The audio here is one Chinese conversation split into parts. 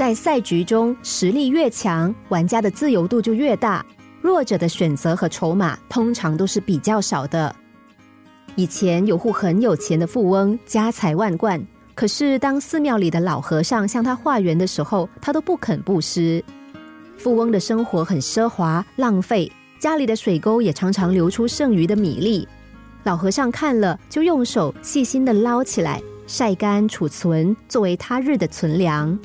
在赛局中，实力越强，玩家的自由度就越大，弱者的选择和筹码通常都是比较少的。以前有户很有钱的富翁，家财万贯，可是当寺庙里的老和尚向他化缘的时候，他都不肯布施。富翁的生活很奢华，浪费，家里的水沟也常常流出剩余的米粒。老和尚看了，就用手细心的捞起来，晒干储存，作为他日的存粮。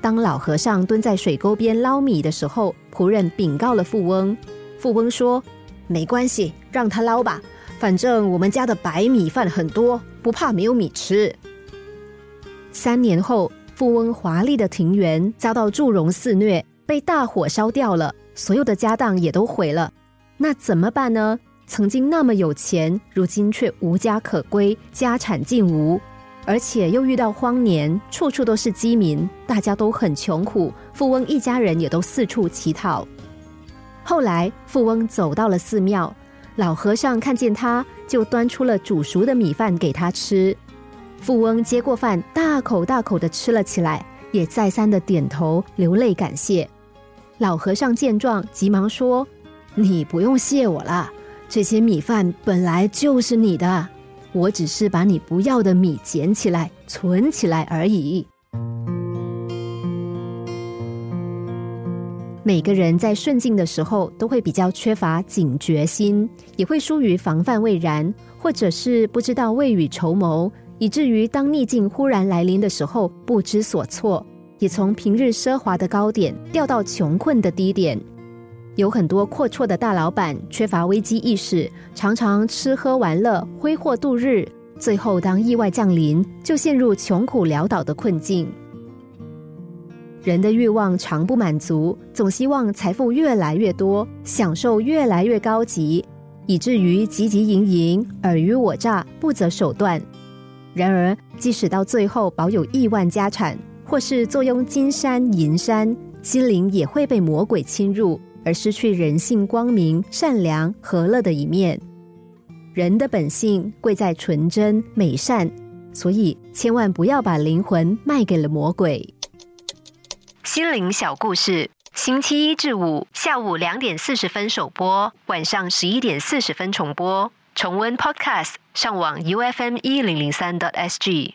当老和尚蹲在水沟边捞米的时候，仆人禀告了富翁。富翁说：“没关系，让他捞吧，反正我们家的白米饭很多，不怕没有米吃。”三年后，富翁华丽的庭园遭到祝融肆虐，被大火烧掉了，所有的家当也都毁了。那怎么办呢？曾经那么有钱，如今却无家可归，家产尽无，而且又遇到荒年，处处都是饥民，大家都很穷苦。富翁一家人也都四处乞讨。后来，富翁走到了寺庙，老和尚看见他，就端出了煮熟的米饭给他吃。富翁接过饭，大口大口的吃了起来，也再三的点头流泪感谢。老和尚见状，急忙说：“你不用谢我了。”这些米饭本来就是你的，我只是把你不要的米捡起来存起来而已。每个人在顺境的时候都会比较缺乏警觉心，也会疏于防范未然，或者是不知道未雨绸缪，以至于当逆境忽然来临的时候不知所措，也从平日奢华的高点掉到穷困的低点。有很多阔绰的大老板缺乏危机意识，常常吃喝玩乐、挥霍度日，最后当意外降临，就陷入穷苦潦倒的困境。人的欲望常不满足，总希望财富越来越多，享受越来越高级，以至于汲汲营营、尔虞我诈、不择手段。然而，即使到最后保有亿万家产，或是坐拥金山银山，心灵也会被魔鬼侵入。而失去人性光明、善良、和乐的一面。人的本性贵在纯真、美善，所以千万不要把灵魂卖给了魔鬼。心灵小故事，星期一至五下午两点四十分首播，晚上十一点四十分重播。重温 Podcast，上网 U F M 一零零三 t S G。